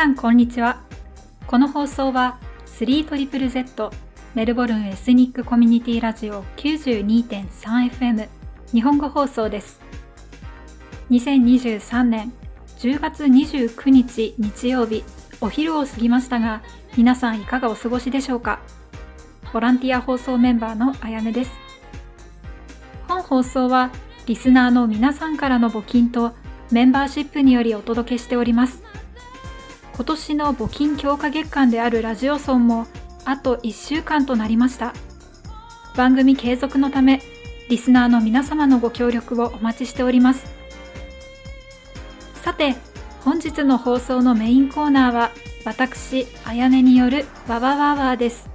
さんこんにちは。この放送は 3ZZZ メルボルンエスニックコミュニティラジオ 92.3FM 日本語放送です。2023年10月29日日曜日お昼を過ぎましたが皆さんいかがお過ごしでしょうか？ボランティア放送メンバーのあやめです。本放送はリスナーの皆さんからの募金とメンバーシップによりお届けしております。今年の募金強化月間であるラジオソンもあと1週間となりました。番組継続のためリスナーの皆様のご協力をお待ちしております。さて本日の放送のメインコーナーは私あやねによるわわわわです。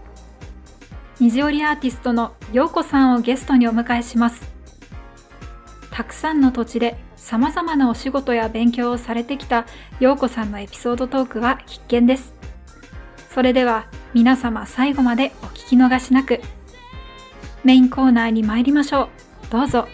虹織アーティストのようこさんをゲストにお迎えします。たくさんの土地で様々なお仕事や勉強をされてきた陽子さんのエピソードトークは必見です。それでは皆様最後までお聞き逃しなく。メインコーナーに参りましょう。どうぞ。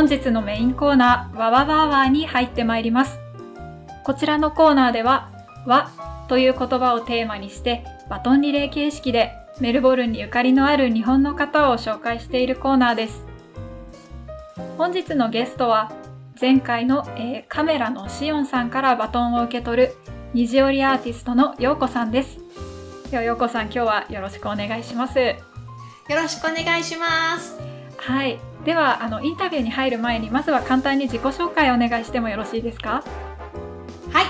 本日のメインコーナー、わわわわに入ってまいります。こちらのコーナーでは、わという言葉をテーマにして、バトンリレー形式でメルボルンにゆかりのある日本の方を紹介しているコーナーです。本日のゲストは、前回の、えー、カメラのシオンさんからバトンを受け取る虹織アーティストのようこさんです。では、ようこさん、今日はよろしくお願いします。よろしくお願いします。はい。ではあのインタビューに入る前にまずは簡単に自己紹介をお願いしてもよろしいですか？はい。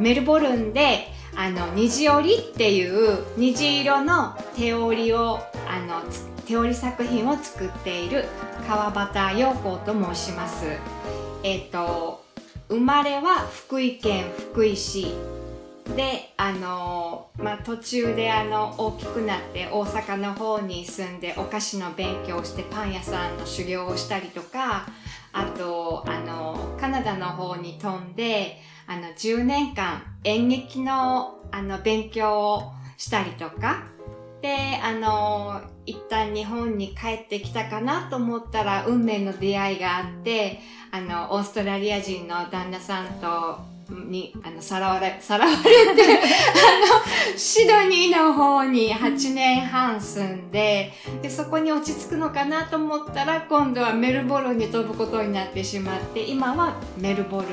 メルボルンであの虹織っていう虹色の手織りをあの手織り作品を作っている川端陽子と申します。えっ、と生まれは福井県福井市。であの、まあ、途中であの大きくなって大阪の方に住んでお菓子の勉強をしてパン屋さんの修行をしたりとかあとあのカナダの方に飛んであの10年間演劇のあの勉強をしたりとか。であの一旦日本に帰ってきたかなと思ったら運命の出会いがあってあのオーストラリア人の旦那さんとにあのさらわれさらわれてあのシドニーの方に8年半住んででそこに落ち着くのかなと思ったら今度はメルボルンに飛ぶことになってしまって今はメルボルン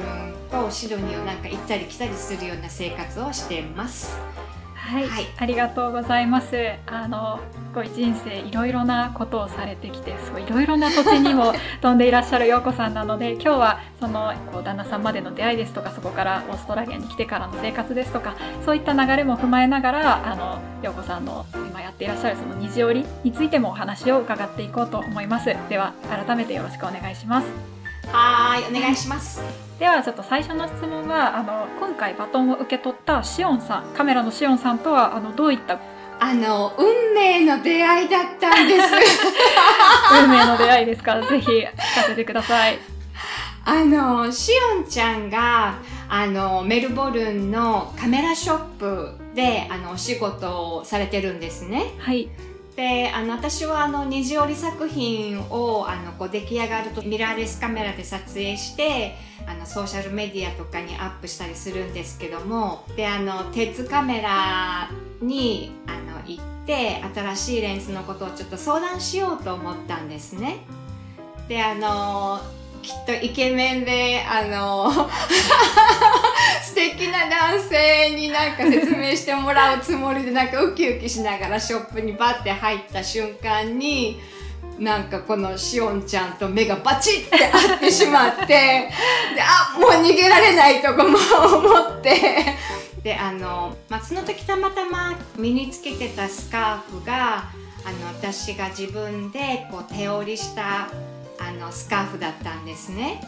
とシドニーをなんか行ったり来たりするような生活をしています。はい、はい、ありがとうございます。あのごい人生いろいろなことをされてきて、すごいいろいろな土地にも 飛んでいらっしゃる陽子さんなので、今日はそのこう旦那さんまでの出会いですとか、そこからオーストラリアに来てからの生活ですとか、そういった流れも踏まえながら、あの陽子さんの今やっていらっしゃるその虹織についてもお話を伺っていこうと思います。では改めてよろしくお願いします。はいお願いします。ではちょっと最初の質問はあの今回バトンを受け取ったシオンさんカメラのシオンさんとはあのどういった？あの運命の出会いだったんです。運命の出会いですからぜひ聞かせてください。あのシオンちゃんがあのメルボルンのカメラショップであのお仕事をされてるんですね。はいであの私はあの虹織作品をあのこう出来上がるとミラーレスカメラで撮影してあのソーシャルメディアとかにアップしたりするんですけどもであの鉄カメラにあの行って新しいレンズのことをちょっと相談しようと思ったんですね。であのきっとイケメンで、あの、素敵な男性になんか説明してもらうつもりで、なんかウキウキしながらショップにバッて入った瞬間に、なんかこのしおんちゃんと目がバチッて合ってしまって、で、あ、もう逃げられないとかも思って、であの、まあ、その時たまたま身につけてたスカーフがあの私が自分でこう手織りしたあのスカーフだったんですね。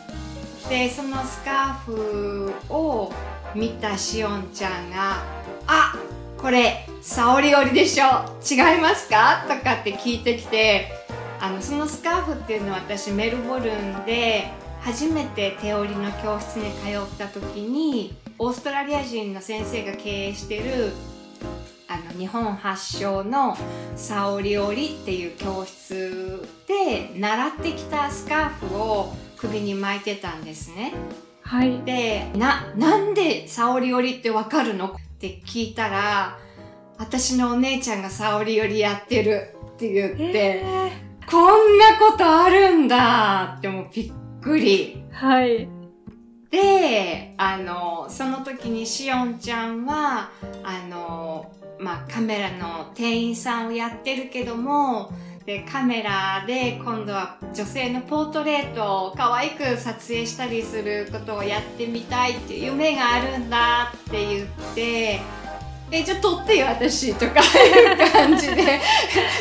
でそのスカーフを見たしおんちゃんが「あこれ沙織織でしょ違いますか?」とかって聞いてきてあのそのスカーフっていうのは私メルボルンで初めて手織りの教室に通った時にオーストラリア人の先生が経営してるあの日本発祥の沙織織っていう教室で習ってきたスカーフを首に巻いてたんですね。はい。で、な、なんで沙織織ってわかるの？って聞いたら、私のお姉ちゃんが沙織織やってるって言って、えー、こんなことあるんだってもうびっくり。はい。で、あの、その時にしおんちゃんは、あの、まあ、カメラの店員さんをやってるけども、でカメラで今度は女性のポートレートを可愛く撮影したりすることをやってみたいっていう夢があるんだって言ってえじゃあ撮ってよ私とかいう感じで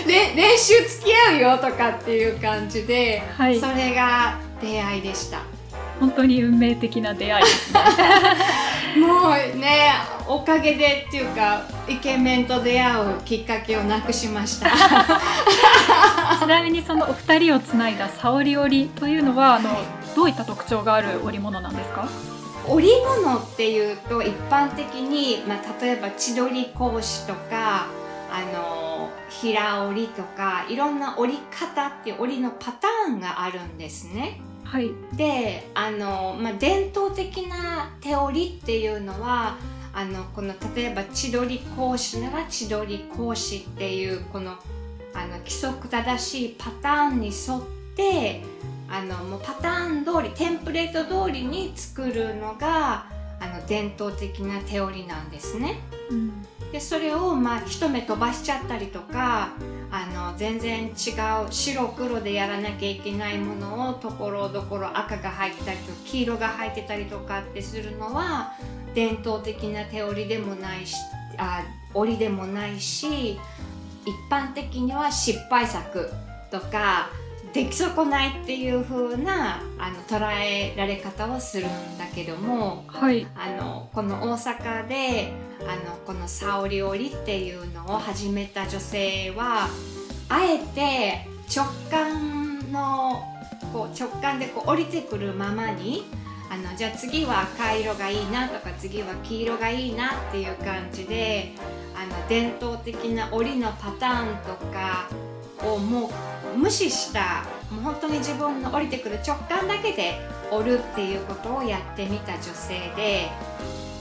で 練習付き合うよとかっていう感じで、はい、それが出会いでした。本当に運命的な出会いですね もうねおかげでっていうかイケメンと出会うきっかけをなくしました ちなみにそのお二人をつないだ沙織織というのはあのどういった特徴がある織物なんですか？織物っていうと一般的に、まあ、例えば千鳥格子とかあの平織りとかいろんな織り方っていう織りのパターンがあるんですね。はい、であの、まあ、伝統的な手織りっていうのはあのこの例えば千鳥格子なら千鳥格子っていうこのあの規則正しいパターンに沿ってあのもうパターン通りテンプレート通りに作るのがあの伝統的な手織りなんですね。うん、でそれをまあ一目飛ばしちゃったりとかあの全然違う白黒でやらなきゃいけないものをところどころ赤が入ってたりとか黄色が入ってたりとかってするのは伝統的な手織りでもないしあ織りでもないし一般的には失敗作とか出来損ないっていう風なあの捉えられ方をするんだけども、はい、あのこの大阪であのこの沙織織っていうのを始めた女性はあえて直感のこう直感でこう降りてくるままにあのじゃあ次は赤色がいいなとか次は黄色がいいなっていう感じであの伝統的な織りのパターンとかをもう無視したもう本当に自分の降りてくる直感だけで織るっていうことをやってみた女性で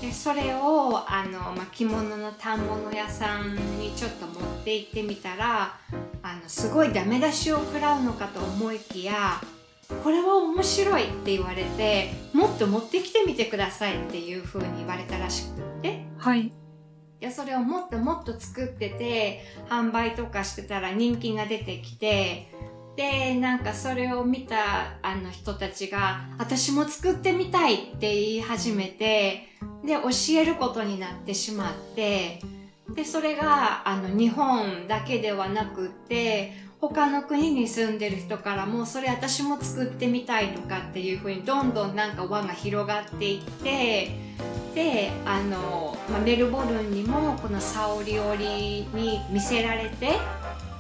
でそれをあの、まあ、着物の反物屋さんにちょっと持って行ってみたらあのすごいダメ出しを食らうのかと思いきやこれは面白いって言われてもっと持ってきてみてくださいっていうふうに言われたらしくって。はい。でそれをもっともっと作ってて販売とかしてたら人気が出てきてでなんかそれを見たあの人たちが私も作ってみたいって言い始めてで教えることになってしまってでそれがあの日本だけではなくって他の国に住んでる人からもそれ私も作ってみたいとかっていうふうにどんどんなんか輪が広がっていってであの、まあ、メルボルンにもこの沙織織に見せられて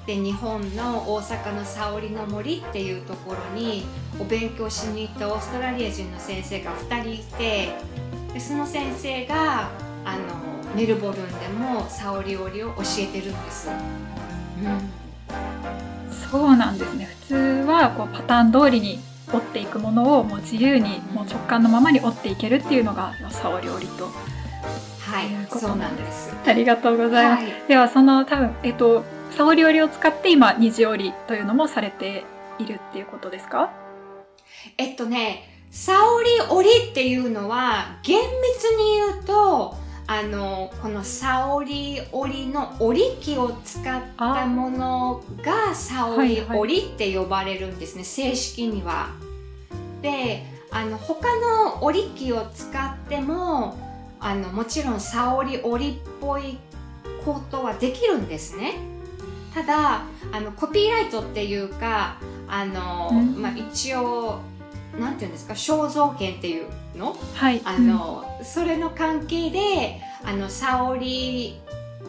で日本の大阪の沙織の森っていうところにお勉強しに行ったオーストラリア人の先生が2人いてでその先生があのメルボルンでも沙織織を教えてるんです。うん、そうなんですね普通はこうパターン通りに折っていくものをもう自由にもう直感のままに折っていけるっていうのが沙織織と。はい、そうなんです。ありがとうございます。はい、ではその多分えっと沙織織を使って今虹織りというのもされているっていうことですか？えっとね沙織織っていうのは厳密に言うとあのこの沙織織の織機を使ったものが沙織織って呼ばれるんですね、はいはい、正式には。であの他の織機を使ってもあのもちろん沙織織っぽいことはできるんですねただあのコピーライトっていうかあの、うん。まあ、一応なんていうんですか肖像権っていうの？はい。あの、それの関係であの沙織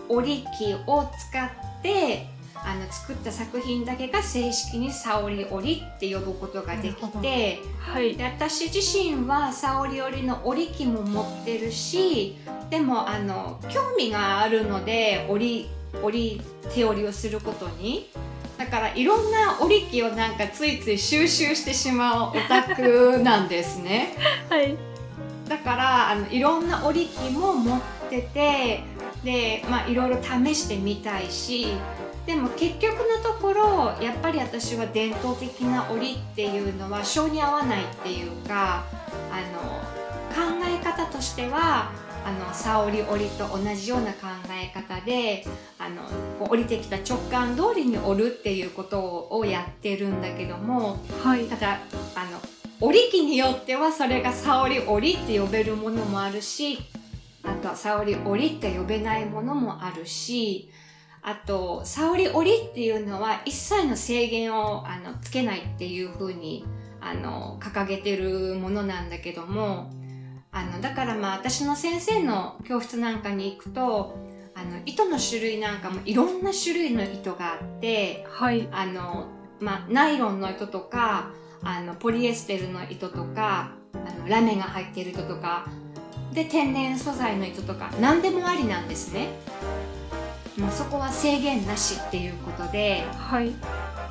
織機を使ってあの作った作品だけが正式に沙織織って呼ぶことができてはい。で私自身は沙織織の織機も持ってるしでもあの興味があるので織織手織りをすることにだからいろんな織機をなんかついつい収集してしまうオタクなんですね。はいだからあのいろんな織り機も持っててで、まあ、いろいろ試してみたいしでも結局のところやっぱり私は伝統的な織りっていうのは性に合わないっていうかあの考え方としてはあの沙織織と同じような考え方であのこう降りてきた直感通りに織るっていうことをやってるんだけどもはい。ただあの織り機によってはそれが沙織織って呼べるものもあるしあとは沙織織って呼べないものもあるしあと沙織織っていうのは一切の制限をあのつけないっていうふうにあの掲げてるものなんだけどもあのだからまあ私の先生の教室なんかに行くとあの糸の種類なんかもいろんな種類の糸があってはいあの、まあ、ナイロンの糸とかあのポリエステルの糸とかあのラメが入っている糸とかで天然素材の糸とか何でもありなんですね。もうそこは制限なしっていうことではい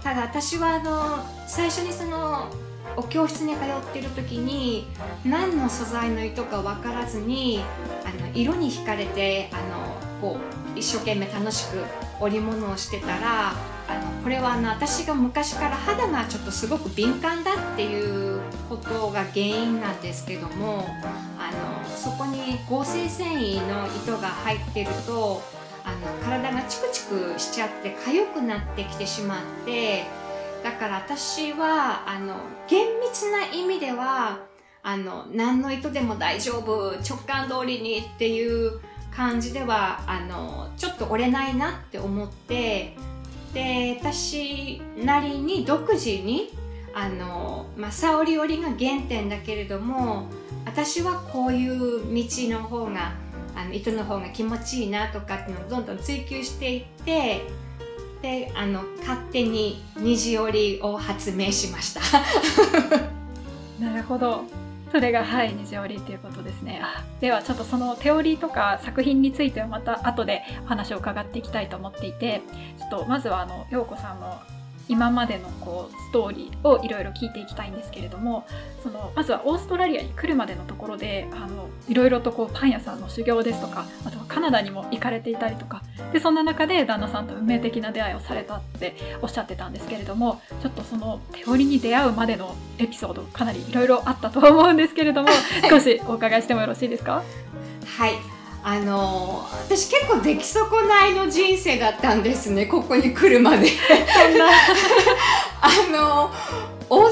ただ私はあの最初にそのお教室に通ってる時に何の素材の糸か分からずにあの色に惹かれてあのこう一生懸命楽しく織物をしてたらあのこれはあの私が昔から肌がちょっとすごく敏感だっていうことが原因なんですけどもあのそこに合成繊維の糸が入ってるとあの体がチクチクしちゃって痒くなってきてしまってだから私はあの厳密な意味ではあの何の糸でも大丈夫直感通りにっていう感じではあのちょっと折れないなって思ってで私なりに独自にあの、まあ、沙織織が原点だけれども私はこういう道の方があの糸の方が気持ちいいなとかっていうのをどんどん追求していってであの勝手に虹織りを発明しました。なるほど。それがはい虹織りっていうことですね。ではちょっとその手織りとか作品についてはまた後でお話を伺っていきたいと思っていてちょっとまずはあの陽子さんの今までのこうストーリーをいろいろ聞いていきたいんですけれどもそのまずはオーストラリアに来るまでのところであのいろいろとこうパン屋さんの修行ですとかあとはカナダにも行かれていたりとか。でそんな中で旦那さんと運命的な出会いをされたっておっしゃってたんですけれどもちょっとその手織りに出会うまでのエピソードかなりいろいろあったと思うんですけれども少しお伺いしてもよろしいですか？はいあの私結構出来損ないの人生だったんですねここに来るまで。あの大阪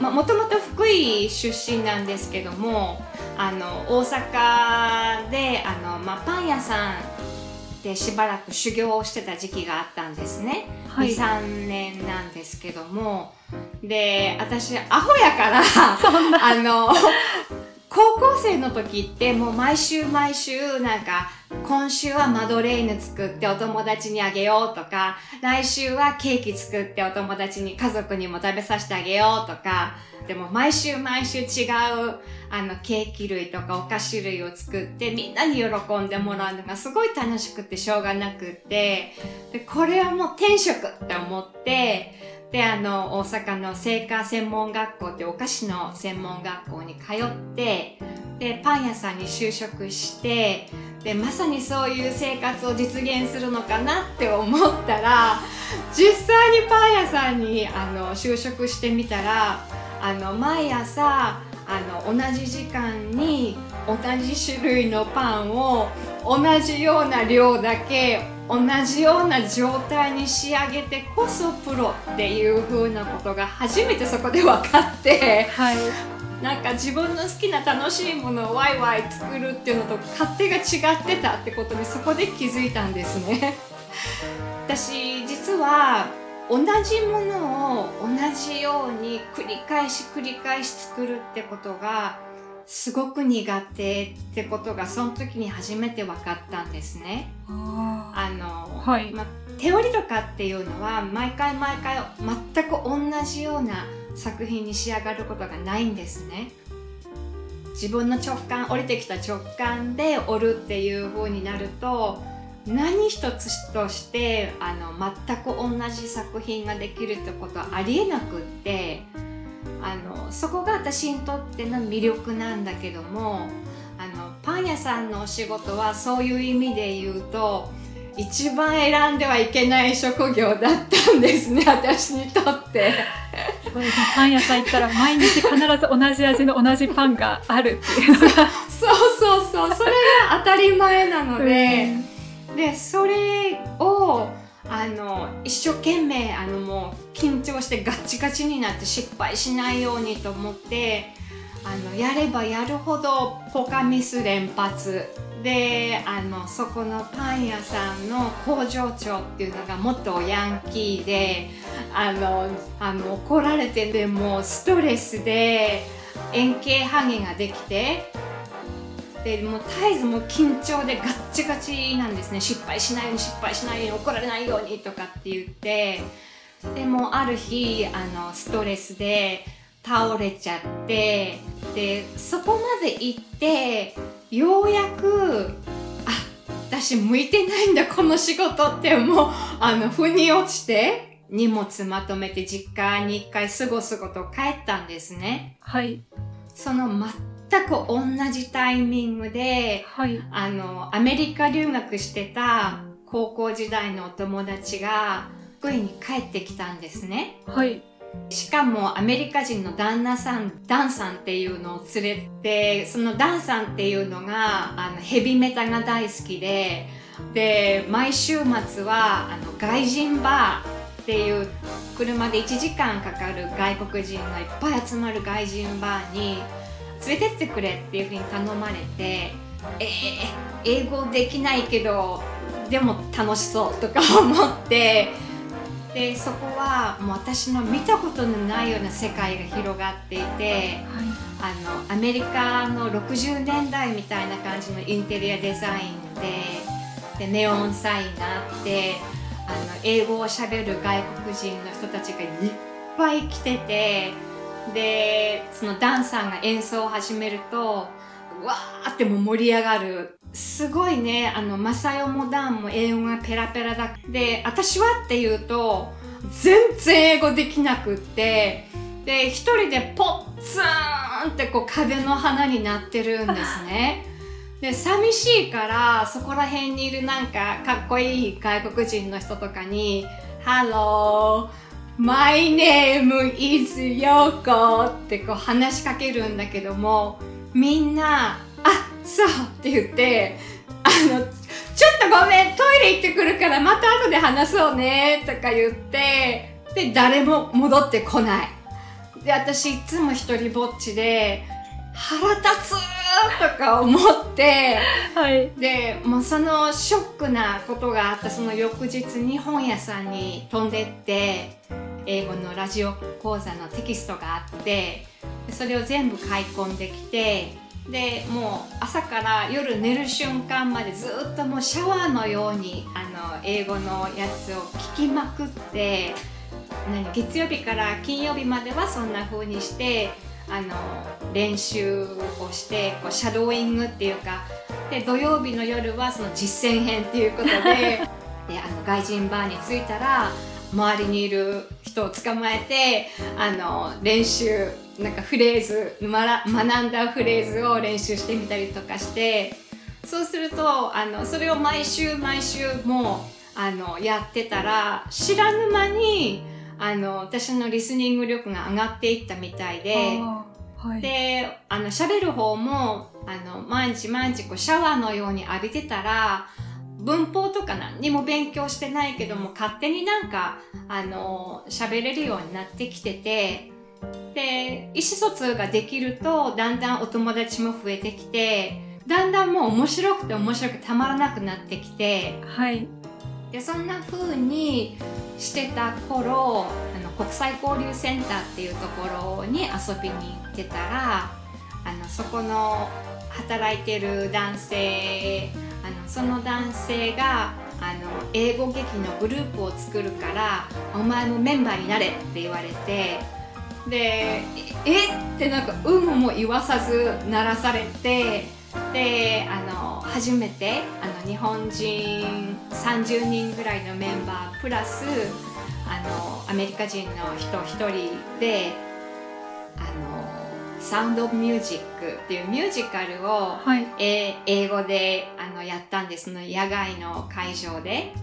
にもともと福井出身なんですけどもあの大阪であの、まあ、パン屋さんでしばらく修行をしてた時期があったんですね、はい。23年なんですけども。で私アホやからそんな。あの 高校生の時ってもう毎週毎週なんか今週はマドレーヌ作ってお友達にあげようとか来週はケーキ作ってお友達に家族にも食べさせてあげようとかでも毎週毎週違うあのケーキ類とかお菓子類を作ってみんなに喜んでもらうのがすごい楽しくてしょうがなくってでこれはもう天職って思ってで、あの、大阪の製菓専門学校ってお菓子の専門学校に通って、で、パン屋さんに就職して、で、まさにそういう生活を実現するのかなって思ったら、実際にパン屋さんに、あの、就職してみたら、あの、毎朝、あの、同じ時間に同じ種類のパンを同じような量だけ同じような状態に仕上げてこそプロっていう風なことが初めてそこで分かってはい。なんか自分の好きな楽しいものをワイワイ作るっていうのと勝手が違ってたってことにそこで気づいたんですね。私実は同じものを同じように繰り返し繰り返し作るってことがすごく苦手ってことがその時に初めて分かったんですね。あの、はいま手織りとかっていうのは毎回毎回全く同じような作品に仕上がることがないんですね。自分の直感降りてきた直感で織るっていう風になると何一つとしてあの全く同じ作品ができるってことはありえなくってあのそこが私にとっての魅力なんだけどもあのパン屋さんのお仕事はそういう意味で言うと一番選んではいけない職業だったんですね 私にとって。パン屋さん行ったら毎日必ず同じ味の同じパンがあるっていうのが。そうそうそうそれが当たり前なので、うん、でそれをあの一生懸命あのもう緊張してガチガチになって失敗しないようにと思ってあのやればやるほどポカミス連発。であのそこのパン屋さんの工場長っていうのが元ヤンキーであのあの怒られてでもストレスで円形ハゲができてでもう絶えずもう緊張でガッチガチなんですね失敗しないように失敗しないように怒られないようにとかって言ってでもある日あのストレスで倒れちゃってでそこまで行ってようやくあ私向いてないんだこの仕事ってもうあの腑に落ちて荷物まとめて実家に一回すごすごと帰ったんですね。はい。その全く同じタイミングで、はい、あの、アメリカ留学してた高校時代のお友達が福井に帰ってきたんですね。はい。しかもアメリカ人の旦那さん、ダンさんっていうのを連れて、そのダンさんっていうのが、あの、ヘビメタが大好きで、で、毎週末は、あの、外人バーっていう車で1時間かかる外国人がいっぱい集まる外人バーに連れてってくれっていうふうに頼まれてえー、英語できないけどでも楽しそうとか 思ってでそこはもう私の見たことのないような世界が広がっていて、はい、あのアメリカの60年代みたいな感じのインテリアデザインででネオンサインがあってあの英語をしゃべる外国人の人たちがいっぱい来てて。でそのダンサーが演奏を始めるとわーっても盛り上がる。すごいねあのマサヨもダンも英語がペラペラだ。で私はっていうと全然英語できなくってで一人でポッツーンってこう壁の花になってるんですね。で寂しいからそこら辺にいるなんかかっこいい外国人の人とかに「 Hello My name is Yoko ってこう話しかけるんだけどもみんなあそうって言ってあのちょっとごめんトイレ行ってくるからまた後で話そうねとか言ってで誰も戻ってこない。で私いつも一人ぼっちで腹立つとか思って、はい、でもうそのショックなことがあったその翌日に本屋さんに飛んでって英語のラジオ講座のテキストがあってそれを全部買い込んできてでもう朝から夜寝る瞬間までずっともうシャワーのようにあの英語のやつを聞きまくって何月曜日から金曜日まではそんな風にしてあの練習をしてこうシャドーイングっていうかで土曜日の夜はその実践編っていうことで であの外人バーに着いたら周りにいる人を捕まえてあの練習なんかフレーズ学んだフレーズを練習してみたりとかしてそうするとあのそれを毎週毎週もうあのやってたら知らぬ間にあの私のリスニング力が上がっていったみたいで。はい、であの喋る方もあの毎日毎日こうシャワーのように浴びてたら文法とか何にも勉強してないけども勝手になんかあの喋れるようになってきててで意思疎通ができるとだんだんお友達も増えてきてだんだんもう面白くて面白くてたまらなくなってきてはい。でそんな風にしてた頃あの国際交流センターっていうところに遊びに行ってたらあのそこの働いてる男性あのその男性があの英語劇のグループを作るからお前もメンバーになれって言われてでえってなんか有無も言わさず鳴らされてであの初めてあの日本人30人ぐらいのメンバープラスあのアメリカ人の人一人であのサウンド・オブ・ミュージックっていうミュージカルを、はい。えー英語であのやったんです。その野外の会場で。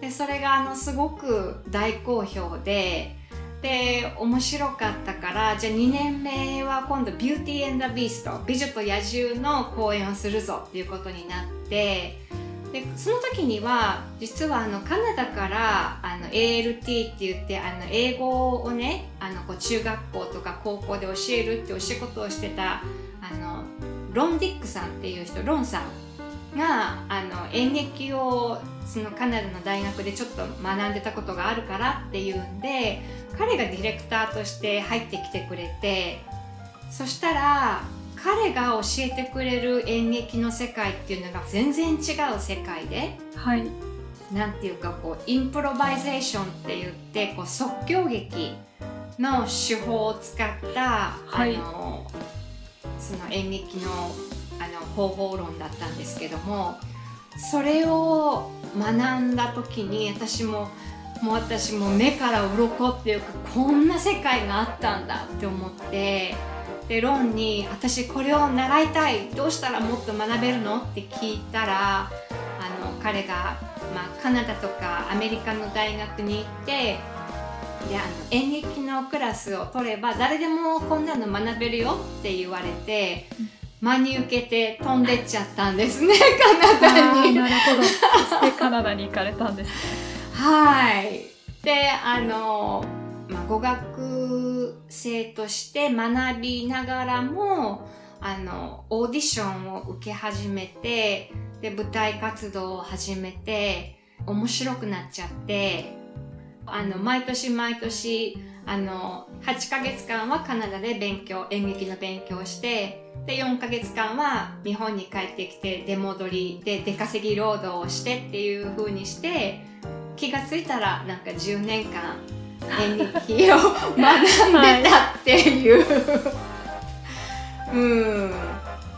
でそれがあのすごく大好評で。で面白かったからじゃあ2年目は今度「ビューティー・エンダ・ビースト」美女と野獣の公演をするぞっていうことになってでその時には実はあのカナダからあの ALT って言ってあの英語をねあのこう中学校とか高校で教えるってお仕事をしてたあのロン・ディックさんっていう人ロンさんがあの演劇をそのカナダの大学でちょっと学んでたことがあるからっていうんで彼がディレクターとして入ってきてくれてそしたら彼が教えてくれる演劇の世界っていうのが全然違う世界ではい。なんていうかこう improvisation って言ってこう即興劇の手法を使った、はい。あのその演劇のあの方法論だったんですけどもそれを学んだ時に私ももう私も目から鱗っていうかこんな世界があったんだって思ってでロンに「私これを習いたいどうしたらもっと学べるの?」って聞いたらあの彼が、まあ、カナダとかアメリカの大学に行ってであの演劇のクラスを取れば誰でもこんなの学べるよって言われて真に受けて飛んでっちゃったんですねカナダに。なるほどそしてカナダに行かれたんですねはい。で、あの、まあ、語学生として学びながらも、あの、オーディションを受け始めて、で、舞台活動を始めて、面白くなっちゃって、あの、毎年毎年、あの、8ヶ月間はカナダで勉強、演劇の勉強をして、で、4ヶ月間は日本に帰ってきて出戻りで出稼ぎ労働をしてっていう風にして、気がついたらなんか10年間演劇を学んでたっていう、うん。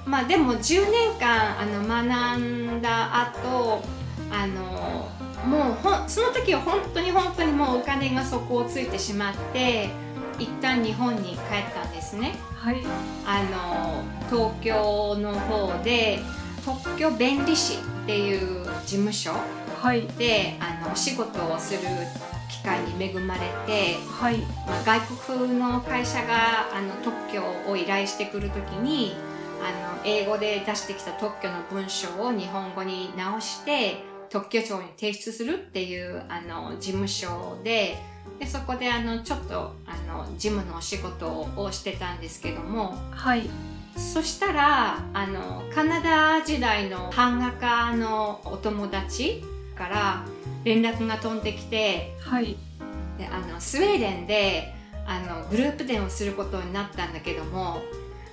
まあでも10年間あの学んだ後あのもうほんその時は本当に本当にもうお金が底をついてしまって一旦日本に帰ったんですね。はい。あの東京の方で特許弁理士っていう事務所はい。であのお仕事をする機会に恵まれて、はい。まあ、外国の会社があの特許を依頼してくる時にあの英語で出してきた特許の文章を日本語に直して特許庁に提出するっていうあの事務所ででそこであのちょっとあの事務のお仕事をしてたんですけどもはい。そしたらあのカナダ時代の版画家のお友達から連絡が飛んできてはい。であのスウェーデンであのグループ展をすることになったんだけども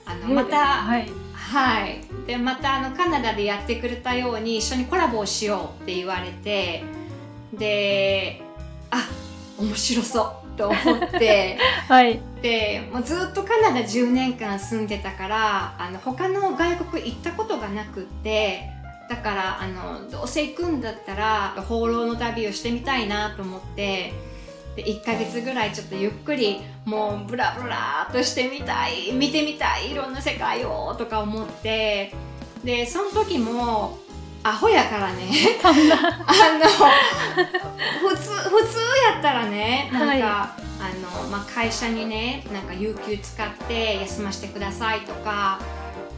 あのまたはい。はい。でまたあのカナダでやってくれたように一緒にコラボをしようって言われてであ面白そうと思って。はい。でもうずっとカナダ10年間住んでたからあの他の外国行ったことがなくってだからあのどうせ行くんだったら放浪の旅をしてみたいなと思ってで1ヶ月ぐらいちょっとゆっくりもうブラブラーっとしてみたい見てみたいいろんな世界をとか思ってでその時もアホやからね。あの普通普通やったらねなんか、はい。あのまあ、会社にねなんか有給使って休ませてくださいとか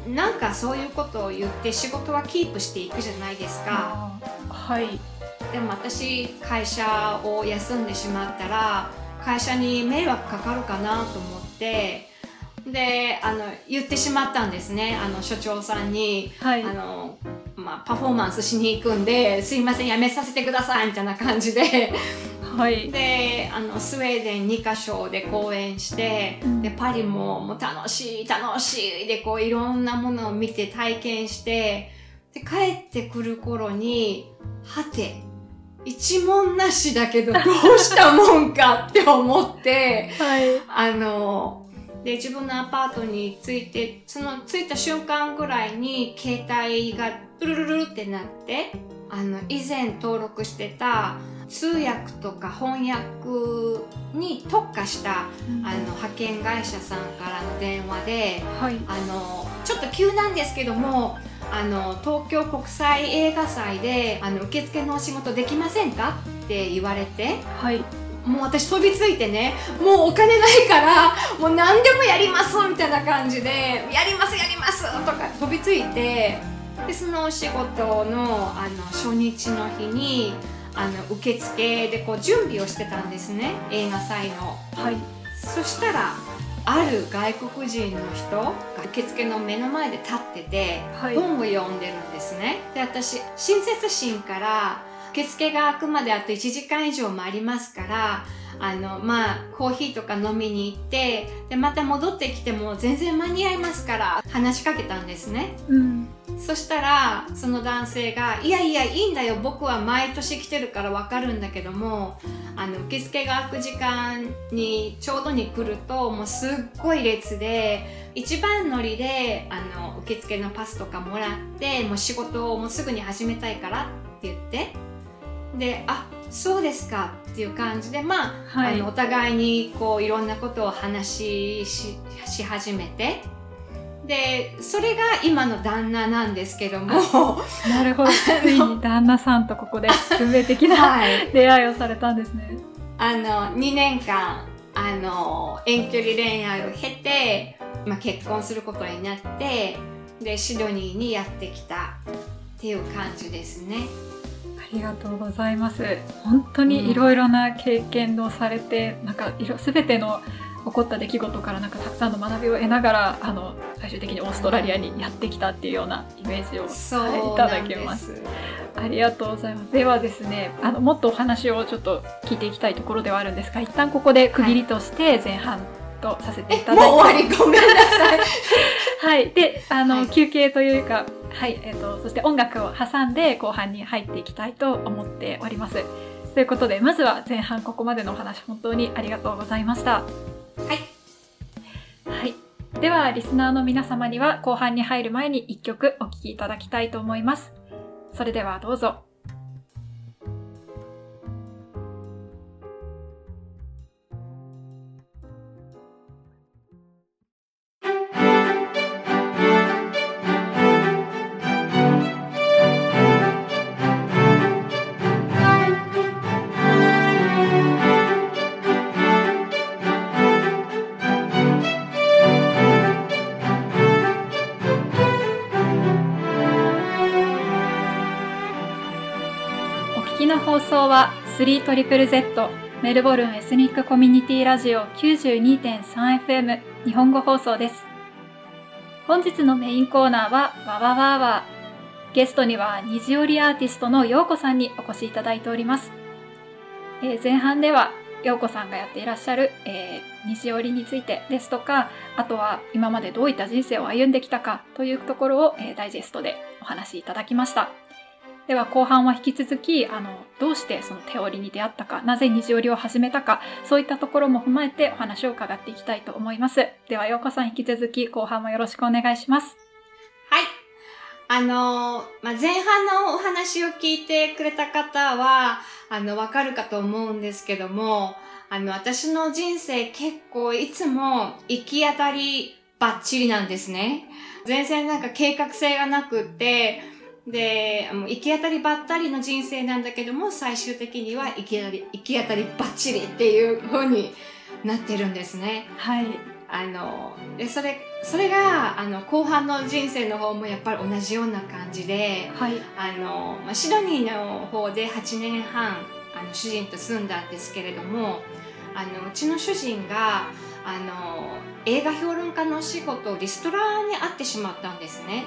なんかそういうことを言って仕事はキープしていくじゃないですか。はい。でも私会社を休んでしまったら会社に迷惑かかるかなと思っってであの言ってしまったんですね。あの所長さんに、はい。あのまあ、パフォーマンスしに行くんですいませんやめさせてくださいみたいな感じではい。であのスウェーデン2カ所で公演して、うん。でパリももう楽しい楽しいでこういろんなものを見て体験してで帰ってくる頃にはて一文なしだけど どうしたもんかって思ってはい。あので自分のアパートに着いてその着いた瞬間ぐらいに携帯がプルルルルってなってあの以前登録してた通訳とか翻訳に特化したあの派遣会社さんからの電話ではい。あのちょっと急なんですけどもあの東京国際映画祭であの受付のお仕事できませんかって言われてはい。もう私飛びついてねもうお金ないからもう何でもやりますみたいな感じでやりますやりますとか飛びついてでそのお仕事のあの初日の日にあの受付でこう準備をしてたんですね映画祭の。はいそしたらある外国人の人が受付の目の前で立っててはい本を読んでるんですね。で私親切心から受付が開くまであと1時間以上もありますからあのまあコーヒーとか飲みに行ってでまた戻ってきても全然間に合いますから話しかけたんですね。うんそしたらその男性が「いやいやいいんだよ僕は毎年来てるから分かるんだけどもあの受付が開く時間にちょうどに来るともうすっごい列で一番乗りであの受付のパスとかもらってもう仕事をもうすぐに始めたいからって言ってで「あそうですか」っていう感じでまあ,、はい。あのお互いにこういろんなことを話ししし始めて。でそれが今の旦那なんですけども、なるほど。ついに旦那さんとここで運命的なはい、出会いをされたんですね。あの2年間あの遠距離恋愛を経て、まあ、結婚することになってでシドニーにやってきたっていう感じですね。ありがとうございます。本当にいろいろな経験をされて、なんかいろ全ての起こった出来事からなんかたくさんの学びを得ながらあの最終的にオーストラリアにやってきたっていうようなイメージを、はい、いただけます。す。ありがとうございます。ではですね、あのもっとお話をちょっと聞いていきたいところではあるんですが、一旦ここで区切りとして前半とさせていえただいて、もう終わり？ごめんなさい。はい、で、あの、はい。休憩というか、はい、えっ、と、そして音楽を挟んで後半に入っていきたいと思っております。ということで、まずは前半ここまでのお話、本当にありがとうございました。はい、はい。では、リスナーの皆様には後半に入る前に一曲お聴きいただきたいと思います。それではどうぞ。送は 3ZZZ メルボルンエスニックコミュニティラジオ 92.3FM 日本語放送です。本日のメインコーナーはわわわわゲストには虹織りアーティストのようこさんにお越しいただいております。えー前半ではようこさんがやっていらっしゃる、えー虹織りについてですとか、あとは今までどういった人生を歩んできたかというところを、えーダイジェストでお話しいただきました。では後半は引き続き、あの、どうしてその手織りに出会ったか、なぜ虹織りを始めたか、そういったところも踏まえてお話を伺っていきたいと思います。では、ようこさん引き続き後半もよろしくお願いします。はい。あのまあ、前半のお話を聞いてくれた方は、あの、わかるかと思うんですけども、あの、私の人生結構いつも行き当たりバッチリなんですね。全然なんか計画性がなくって、で、もう行き当たりばったりの人生なんだけども、最終的には行き当たり、行き当たりバッチリっていう風になってるんですね。はい。あのでそれそれがあの後半の人生の方もやっぱり同じような感じではい。あの、まあ、シドニーの方で8年半あの主人と住んだんですけれどもあのうちの主人があの映画評論家のお仕事リストラにあってしまったんですね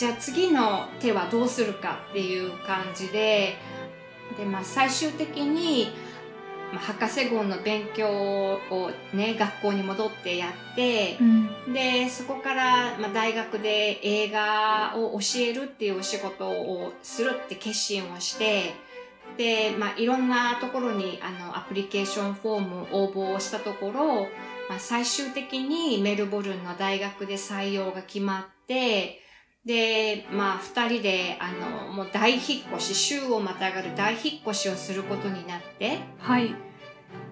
じゃあ次の手はどうするかっていう感じでで、まあ、最終的に、まあ、博士号の勉強をね学校に戻ってやって、うん。でそこから、まあ、大学で映画を教えるっていうお仕事をするって決心をしてで、まあ、いろんなところにあのアプリケーションフォーム応募をしたところ、まあ、最終的にメルボルンの大学で採用が決まってで、まあ、二人であのもう大引っ越し州をまたがる大引っ越しをすることになって。はい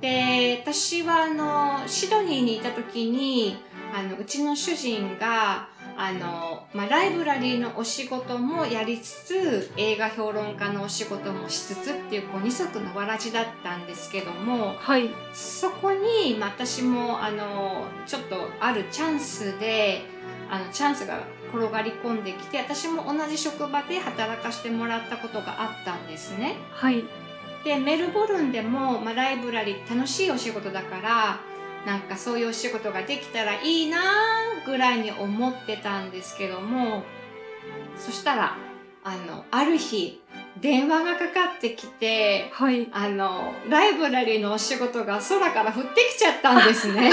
で私はあのシドニーにいた時にあのうちの主人があの、まあ、ライブラリーのお仕事もやりつつ映画評論家のお仕事もしつつっていうこう二足のわらじだったんですけどもはいそこに、まあ、私もあのちょっとあるチャンスであのチャンスが転がり込んできて私も同じ職場で働かせてもらったことがあったんですね。はいでメルボルンでも、まあ、ライブラリー楽しいお仕事だからなんかそういうお仕事ができたらいいなぐらいに思ってたんですけどもそしたらあのある日電話がかかってきてはいあのライブラリーのお仕事が空から降ってきちゃったんですね。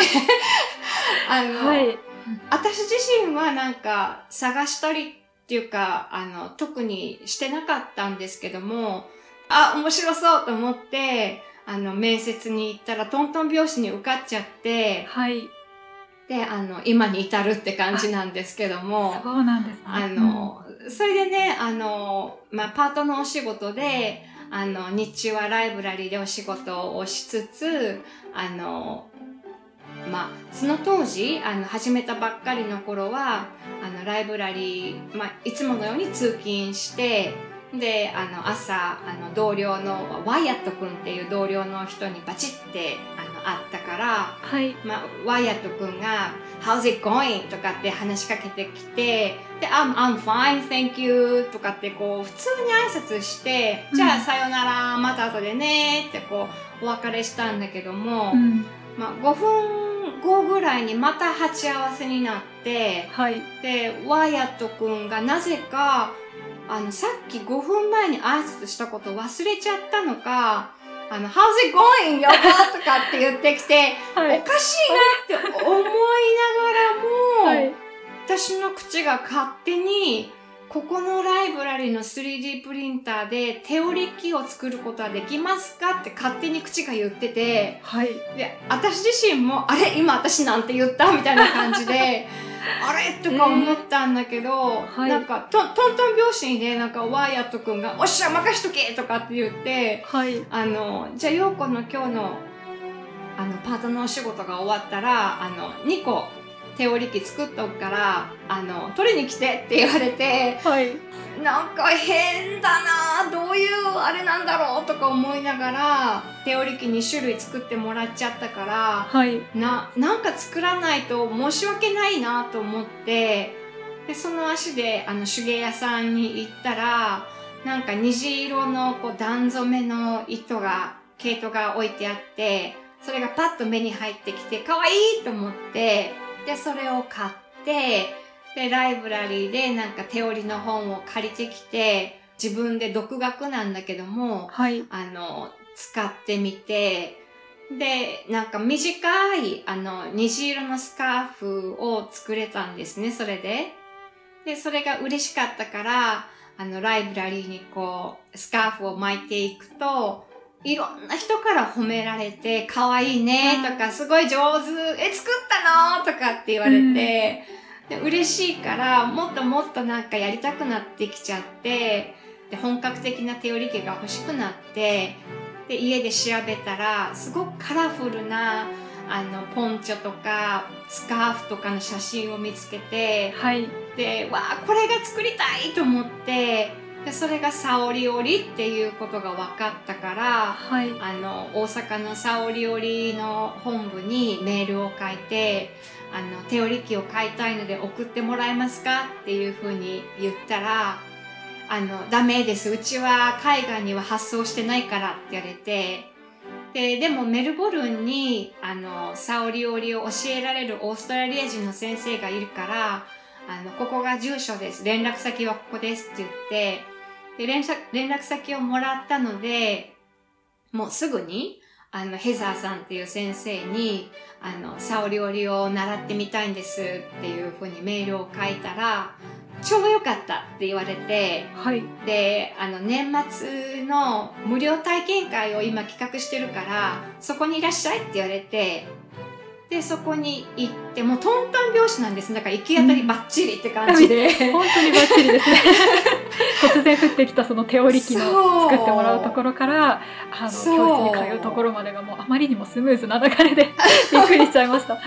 あの、はい私自身はなんか探したりっていうか、あの、特にしてなかったんですけども、あ、面白そうと思って、あの、面接に行ったらトントン拍子に受かっちゃって、はい。で、あの、今に至るって感じなんですけども、そうなんですね。あの、それでね、あの、まあ、パートのお仕事で、あの、日中はライブラリーでお仕事をしつつ、あの、まあ、その当時、あの、始めたばっかりの頃は、あの、ライブラリー、まあ、いつものように通勤して、で、あの、朝、あの、同僚のワイヤット君っていう同僚の人にバチって、あの、会ったから、はい。まあ、ワイヤット君が「How's it going?」とかって話しかけてきて「で I'm, I'm fine, thank you」とかってこう普通に挨拶して「うん。じゃあさよならまた後でね」ってこうお別れしたんだけども、うん。まあ、5分後ぐらいにまた鉢合わせになってはいでワイヤット君がなぜかあのさっき5分前に挨拶したこと忘れちゃったのか「あの How's it going? よとかって言ってきてはいおかしいなって思いながらも、はい私の口が勝手にここのライブラリの 3D プリンターで手織り機を作ることはできますかって勝手に口が言っててはい。で私自身もあれ今私なんて言ったみたいな感じで あれ？とか思ったんだけど、はいなんかトントントン拍子にねなんかワイヤット君が「おっしゃ任しとけ!」とかって言ってはい。あの、じゃあ、ようこの今日の、あの、パートのお仕事が終わったら、あの、2個手織り機作っとくから、あの、取りに来てって言われて、はい。なんか変だなどういうあれなんだろうとか思いながら、手織り機2種類作ってもらっちゃったから、はい。な、なんか作らないと申し訳ないなと思って、で、その足で、あの、手芸屋さんに行ったら、なんか虹色のこう段染めの糸が、毛糸が置いてあって、それがパッと目に入ってきて、可愛いと思って、で、それを買って、で、ライブラリーでなんか手織りの本を借りてきて、自分で独学なんだけども、はいあの、使ってみて、で、なんか短い、あの、虹色のスカーフを作れたんですね、それで。で、それが嬉しかったから、あの、ライブラリーにこう、スカーフを巻いていくと、いろんな人から褒められて、可愛いねとか、すごい上手、え、作ったのとかって言われて、で嬉しいから、もっともっとなんかやりたくなってきちゃって、で本格的な手織り機が欲しくなって、で、家で調べたら、すごくカラフルな、あの、ポンチョとか、スカーフとかの写真を見つけて、はい。で、わあ、これが作りたいと思って、で、それがサオリ織りっていうことが分かったから、はいあの、大阪のサオリ織りの本部にメールを書いて、あの、手織り機を買いたいので送ってもらえますかっていうふうに言ったら、あの、ダメです。うちは海外には発送してないからって言われて、で、でもメルボルンに、あの、サオリオリを教えられるオーストラリア人の先生がいるから、あの、ここが住所です。連絡先はここですって言って、で、連絡連絡先をもらったので、もうすぐに、あの、ヘザーさんっていう先生に、あの、サオリオリを習ってみたいんですっていうふうにメールを書いたら、ちょうどよかったって言われて、はい。で、あの、年末の無料体験会を今企画してるから、そこにいらっしゃいって言われて、で、そこに行って、もうトントン拍子なんです。だから行き当たりバッチリって感じで。本当にバッチリですね。突然降ってきたその手織り機の作ってもらうところから、あの、教室に通うところまでがもうあまりにもスムーズな流れで びっくりしちゃいました。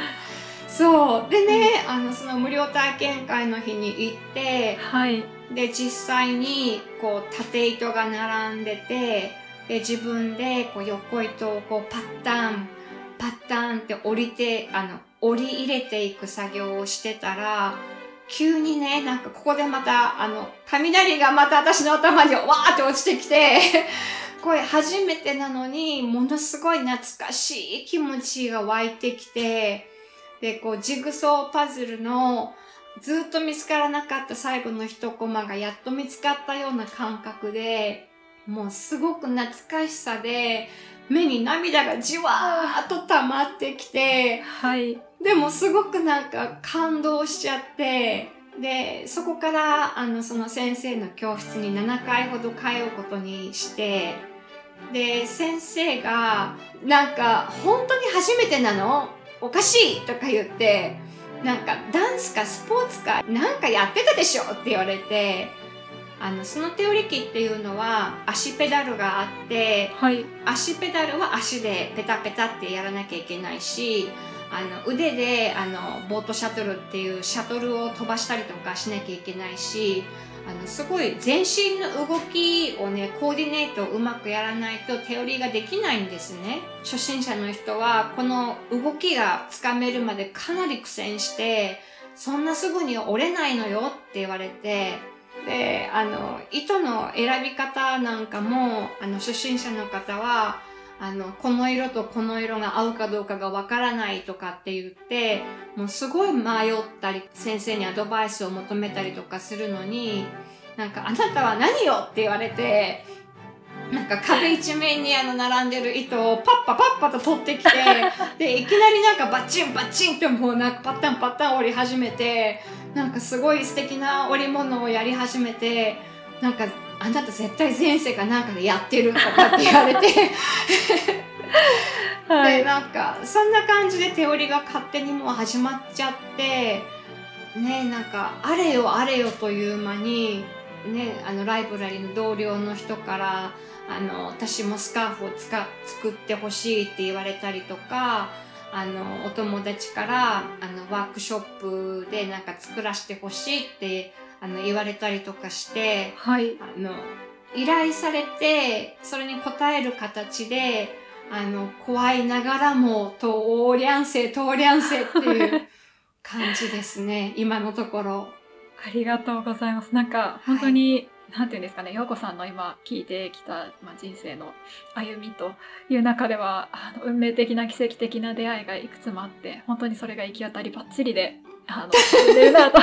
そう。でね、あの、その無料体験会の日に行って、はい。で、実際に、こう、縦糸が並んでて、で、自分で、こう、横糸をこう、パッタン、パッタンって折りて、あの、折り入れていく作業をしてたら、急にね、なんかここでまた、あの、雷がまた私の頭にわーって落ちてきて、これ初めてなのに、ものすごい懐かしい気持ちが湧いてきて、で、こう、ジグソーパズルの、ずっと見つからなかった最後の一コマがやっと見つかったような感覚で、もうすごく懐かしさで、目に涙がじわーっと溜まってきて、はい。でもすごくなんか感動しちゃって、で、そこから、あの、その先生の教室に7回ほど通うことにして、で、先生が、なんか、本当に初めてなの？おかしいとか言って、なんか、ダンスかスポーツかなんかやってたでしょ？って言われて、あの、その手織り機っていうのは足ペダルがあって、はい。足ペダルは足でペタペタってやらなきゃいけないし、あの腕であのボートシャトルっていうシャトルを飛ばしたりとかしなきゃいけないし、あのすごい全身の動きをね、コーディネートをうまくやらないと手織りができないんですね。初心者の人はこの動きがつかめるまでかなり苦戦して、そんなすぐに折れないのよって言われて、で、あの、糸の選び方なんかも、あの、初心者の方は、あの、この色とこの色が合うかどうかがわからないとかって言って、もうすごい迷ったり、先生にアドバイスを求めたりとかするのに、なんか、あなたは何よって言われて、なんか壁一面にあの並んでる糸をパッパパッパと取ってきて、で、いきなりなんかバチンバチンってもうなんかパッタンパッタン折り始めて、なんかすごい素敵な織物をやり始めて、なんか、あなた絶対前世かなんかでやってるとかって言われて、で、はい。なんか、そんな感じで手織りが勝手にもう始まっちゃって、ね、なんか、あれよあれよという間に、ね、あの、ライブラリの同僚の人から、あの、私もスカーフをつか作ってほしいって言われたりとか、あの、お友達から、あの、ワークショップでなんか作らせてほしいって、あの、言われたりとかして、はい。あの、依頼されて、それに応える形で、あの、怖いながらも、と、りゃんせ、とりゃんせっていう感じですね、今のところ。ありがとうございます。なんか、本当に、なんていうんですかね、陽子さんの今聞いてきた、まあ、人生の歩みという中では、あの運命的な奇跡的な出会いがいくつもあって、本当にそれが行き当たりばっちりで、あの、進んでるなと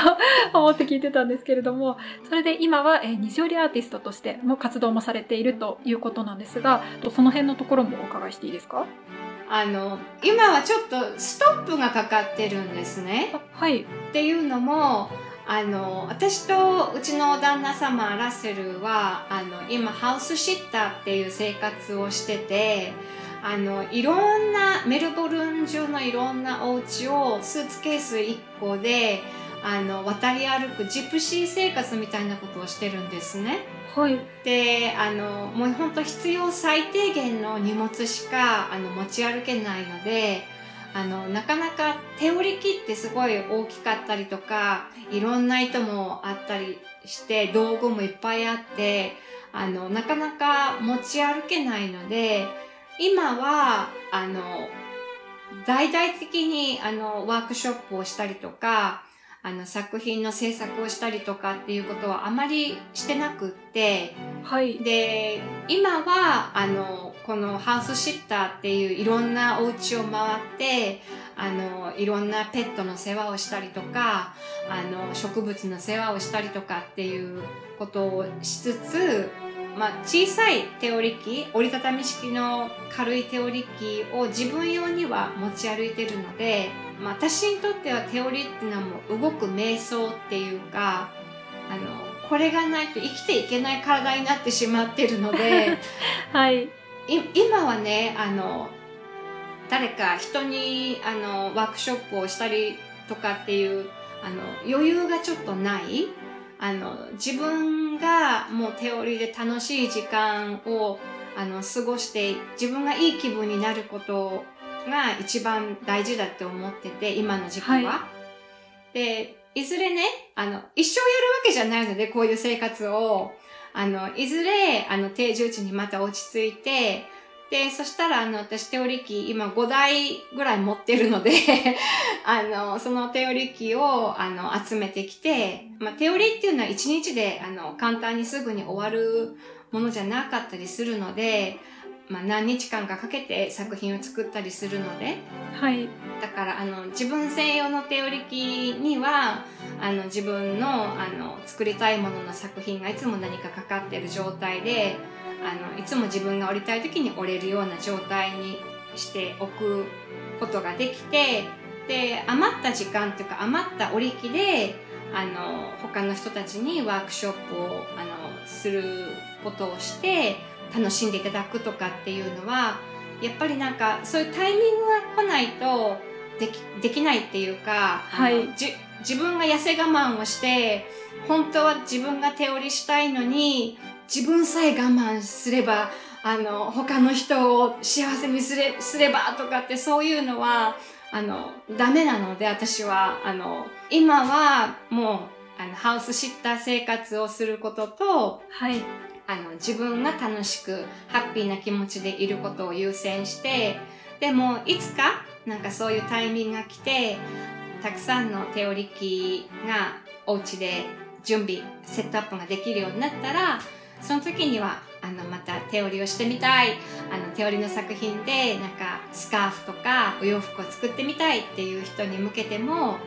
思って聞いてたんですけれども、それで今は、えー、西織アーティストとしての活動もされているということなんですが、その辺のところもお伺いしていいですか？あの、今はちょっとストップがかかってるんですね。あはい。っていうのも、あの、私とうちの旦那様、ラッセルは、あの、今、ハウスシッターっていう生活をしてて、あの、いろんな、メルボルン中のいろんなお家をスーツケース1個で、あの、渡り歩くジプシー生活みたいなことをしてるんですね。はい。で、あの、もう本当必要最低限の荷物しか、あの、持ち歩けないので、あの、なかなか手織り機ってすごい大きかったりとか、いろんな糸もあったりして、道具もいっぱいあって、あの、なかなか持ち歩けないので、今は、あの、大々的に、あの、ワークショップをしたりとか、あの作品の制作をしたりとかっていうことはあまりしてなくって、はい。で、今は、あの、このハウスシッターっていういろんなお家を回って、あの、いろんなペットの世話をしたりとか、あの、植物の世話をしたりとかっていうことをしつつ、まあ、小さい手織り機、折りたたみ式の軽い手織り機を自分用には持ち歩いてるので、まあ、私にとっては手織りっていうのはもう動く瞑想っていうか、あの、これがないと生きていけない体になってしまってるので、はい。い今はね、あの、誰か人に、あの、ワークショップをしたりとかっていう、あの、余裕がちょっとない。あの、自分がもう手織りで楽しい時間を、あの、過ごして、自分がいい気分になることが一番大事だって思ってて、今の時期は。はで、いずれね、あの、一生やるわけじゃないので、こういう生活を。あの、いずれ、あの、定住地にまた落ち着いて、で、そしたら、あの、私手織り機、今5台ぐらい持ってるので、あの、その手織り機を、あの、集めてきて、まあ、手織りっていうのは1日で、あの、簡単にすぐに終わるものじゃなかったりするので、まあ、何日間かかけて作品を作ったりするので、はい。だからあの自分専用の手織り機にはあの自分のあの作りたいものの作品がいつも何かかかってる状態であのいつも自分が織りたい時に織れるような状態にしておくことができてで余った時間っていうか余った織り機であの他の人たちにワークショップをあのすることをして楽しんでいただくとかっていうのはやっぱりなんかそういうタイミングが来ないとできできないっていうか、はい。じ自分が痩せ我慢をして本当は自分が手織りしたいのに自分さえ我慢すればあの他の人を幸せにすれすればとかってそういうのはあのダメなので私はあの今はもうあのハウスシッター生活をすることとはい。あの自分が楽しくハッピーな気持ちでいることを優先してでもいつかなんかそういうタイミングが来てたくさんの手織り機がお家で準備セットアップができるようになったらその時にはあのまた手織りをしてみたいあの手織りの作品でなんかスカーフとかお洋服を作ってみたいっていう人に向けても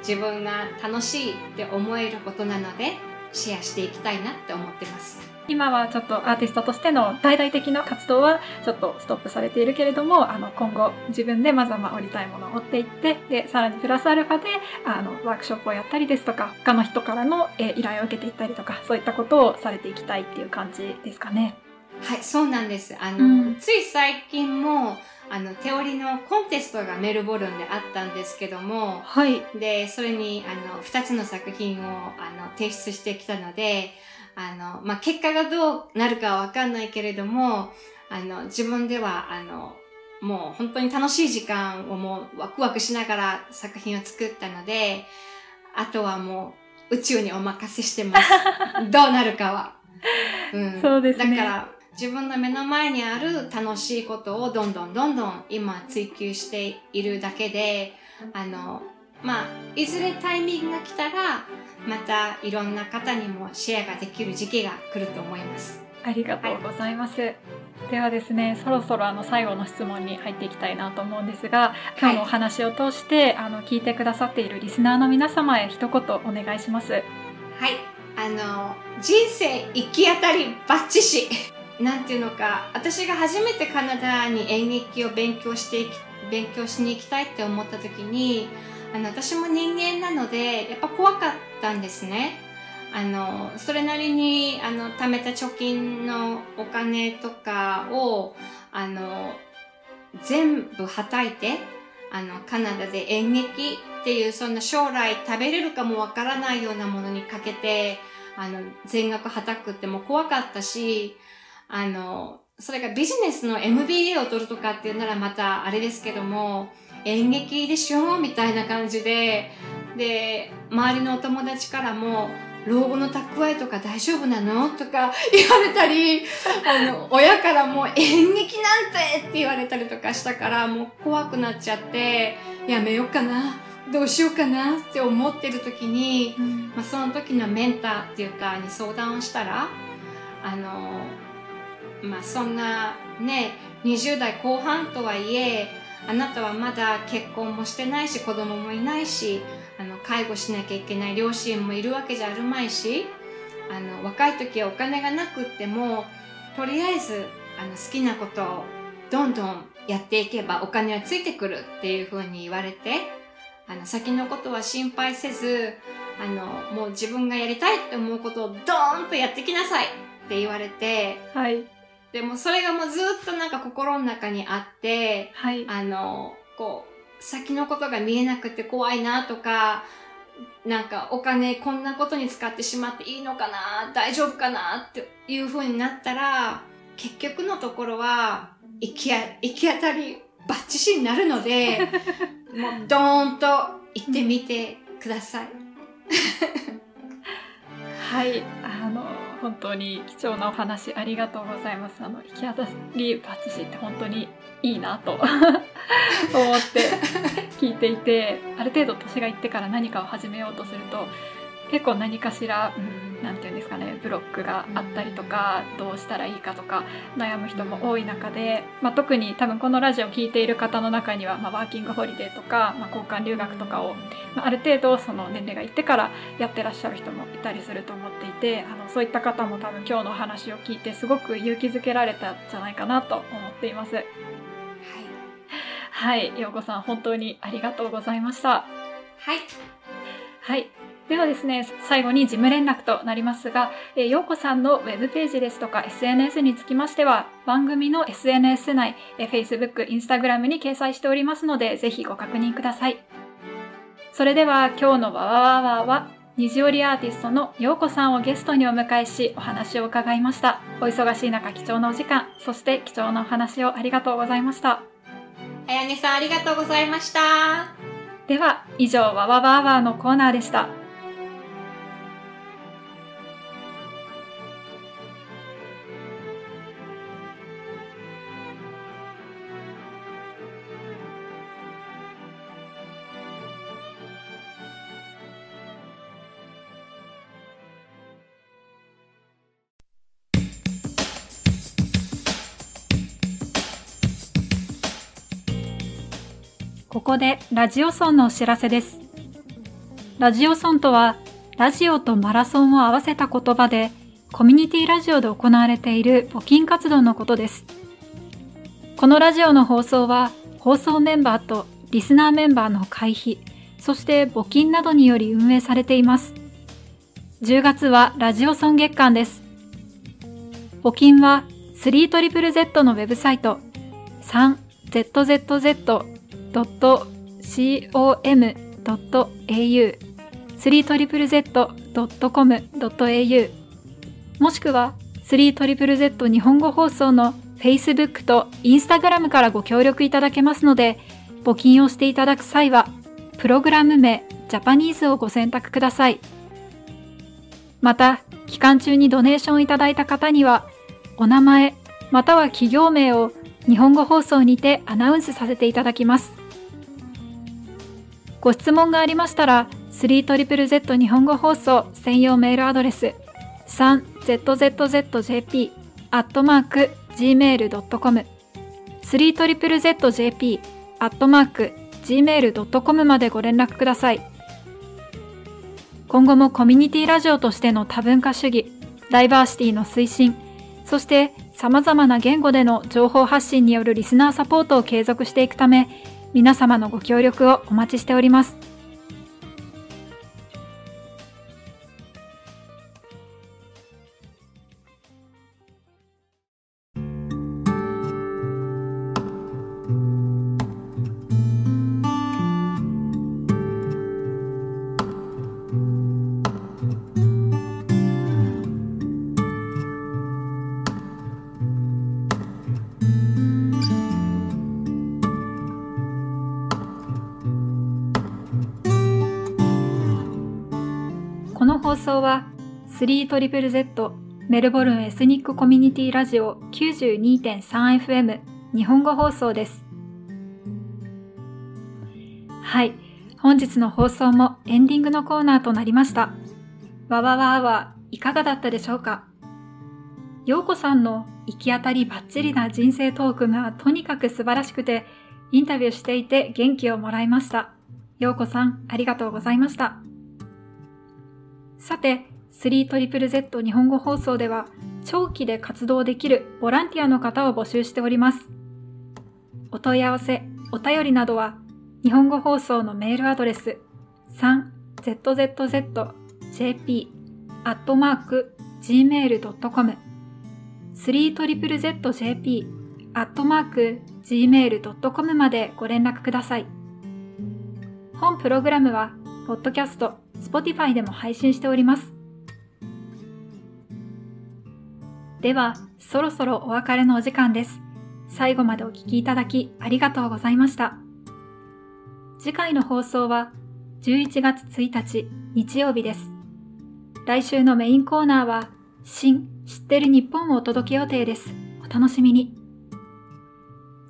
自分が楽しいって思えることなのでシェアしていきたいなって思ってます。今はちょっとアーティストとしての大々的な活動はちょっとストップされているけれども、あの今後自分でまずはまあ織りたいものを織っていって、で、さらにプラスアルファであのワークショップをやったりですとか、他の人からの、えー依頼を受けていったりとか、そういったことをされていきたいっていう感じですかね。はい、そうなんです。あの、うんつい最近も、あの、手織りのコンテストがメルボルンであったんですけども、はい。で、それに、あの、二つの作品を、あの、提出してきたので、あの、まあ、結果がどうなるかはわかんないけれども、あの、自分では、あの、もう本当に楽しい時間をもうワクワクしながら作品を作ったので、あとはもう宇宙にお任せしてます。どうなるかは。うん。そうですねだから、自分の目の前にある楽しいことをどんどんどんどん今追求しているだけで、あの、まあ、いずれタイミングが来たら、またいろんな方にもシェアができる時期が来ると思います。ありがとうございます。ではですね、そろそろあの最後の質問に入っていきたいなと思うんですが、今日のお話を通して、あの聞いてくださっているリスナーの皆様へ一言お願いします。はい。あの、人生行き当たりバッチシ。なんていうのか、私が初めてカナダに演劇を勉強していき、勉強しに行きたいって思った時に、あの、私も人間なので、やっぱ怖かったんですね。あの、それなりに、あの、貯めた貯金のお金とかを、あの、全部はたいて、あの、カナダで演劇っていう、そんな将来食べれるかもわからないようなものにかけて、あの、全額はたくっても怖かったし、あの、それがビジネスの MBA を取るとかっていうならまたあれですけども、演劇でしょみたいな感じで、で、周りのお友達からも、老後の蓄えとか大丈夫なのとか 言われたり、あの、親からも演劇なんてって言われたりとかしたから、もう怖くなっちゃって、やめようかな。どうしようかなって思ってる時に、うんまあ、その時のメンターっていうかに相談をしたらあのまあそんなね20代後半とはいえあなたはまだ結婚もしてないし子供もいないしあの介護しなきゃいけない両親もいるわけじゃあるまいしあの若い時はお金がなくってもとりあえずあの好きなことをどんどんやっていけばお金はついてくるっていうふうに言われてあの先のことは心配せずあのもう自分がやりたいって思うことをドーンとやってきなさいって言われてはい。でもそれがもうずっとなんか心の中にあってはい。あのこう先のことが見えなくて怖いなとかなんかお金こんなことに使ってしまっていいのかな大丈夫かなっていう風になったら結局のところは行きあ行き当たりバッチシになるので もうドーンと行ってみてください。はい、あの本当に貴重なお話ありがとうございます。あの行き当たりバッチシって本当にいいなと 思って聞いていて、ある程度年がいってから何かを始めようとすると。結構何かしら、うん、なんていうんですかねブロックがあったりとかどうしたらいいかとか悩む人も多い中で、まあ、特に多分このラジオを聴いている方の中には、まあ、ワーキングホリデーとか、まあ、交換留学とかを、まあ、ある程度その年齢がいってからやってらっしゃる人もいたりすると思っていてあのそういった方も多分今日のお話を聞いてすごく勇気づけられたんじゃないかなと思っています。はい、ようこさん本当にありがとうございました。はい、はい。ではですね、最後に事務連絡となりますが、えー、ようこさんのウェブページですとか SNS につきましては、番組の SNS 内、えー、Facebook、Instagram に掲載しておりますので、ぜひご確認ください。それでは今日のわわわわは、虹織アーティストのようこさんをゲストにお迎えし、お話を伺いました。お忙しい中、貴重なお時間、そして貴重なお話をありがとうございました。あやねさんありがとうございました。では、以上、わわわわのコーナーでした。ここでラジオソンのお知らせです。ラジオソンとは、ラジオとマラソンを合わせた言葉で、コミュニティラジオで行われている募金活動のことです。このラジオの放送は、放送メンバーとリスナーメンバーの会費、そして募金などにより運営されています。10月はラジオソン月間です。募金は 3ZZZ のウェブサイト 3ZZZ .com.au 3ZZZ.com.au もしくは 3ZZZ 日本語放送の Facebook と Instagram からご協力いただけますので募金をしていただく際はプログラム名ジャパニーズをご選択ください。また期間中にドネーションいただいた方にはお名前または企業名を日本語放送にてアナウンスさせていただきます。ご質問がありましたら、3ZZZ 日本語放送専用メールアドレス 3ZZZJP アットマーク gmail.com 3ZZZJP アットマーク gmail.com までご連絡ください。今後もコミュニティラジオとしての多文化主義、ダイバーシティの推進、そして様々な言語での情報発信によるリスナーサポートを継続していくため、皆様のご協力をお待ちしております。放送は 3ZZZ メルボルンエスニックコミュニティラジオ 92.3FM 日本語放送です。はい。本日の放送もエンディングのコーナーとなりました。わわわはいかがだったでしょうか？ようこさんの行き当たりばっちりな人生トークがとにかく素晴らしくて、インタビューしていて元気をもらいました。ようこさん、ありがとうございました。さて、3ZZZ 日本語放送では、長期で活動できるボランティアの方を募集しております。お問い合わせ、お便りなどは、日本語放送のメールアドレス 3zzjp.gmail.com 3zzjp.gmail.com までご連絡ください。本プログラムは、ポッドキャスト、Spotify でも配信しております。では、そろそろお別れのお時間です。最後までお聴きいただきありがとうございました。次回の放送は11月1日日曜日です。来週のメインコーナーは新知ってる日本をお届け予定です。お楽しみに。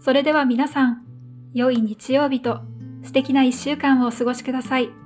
それでは皆さん、良い日曜日と素敵な一週間をお過ごしください。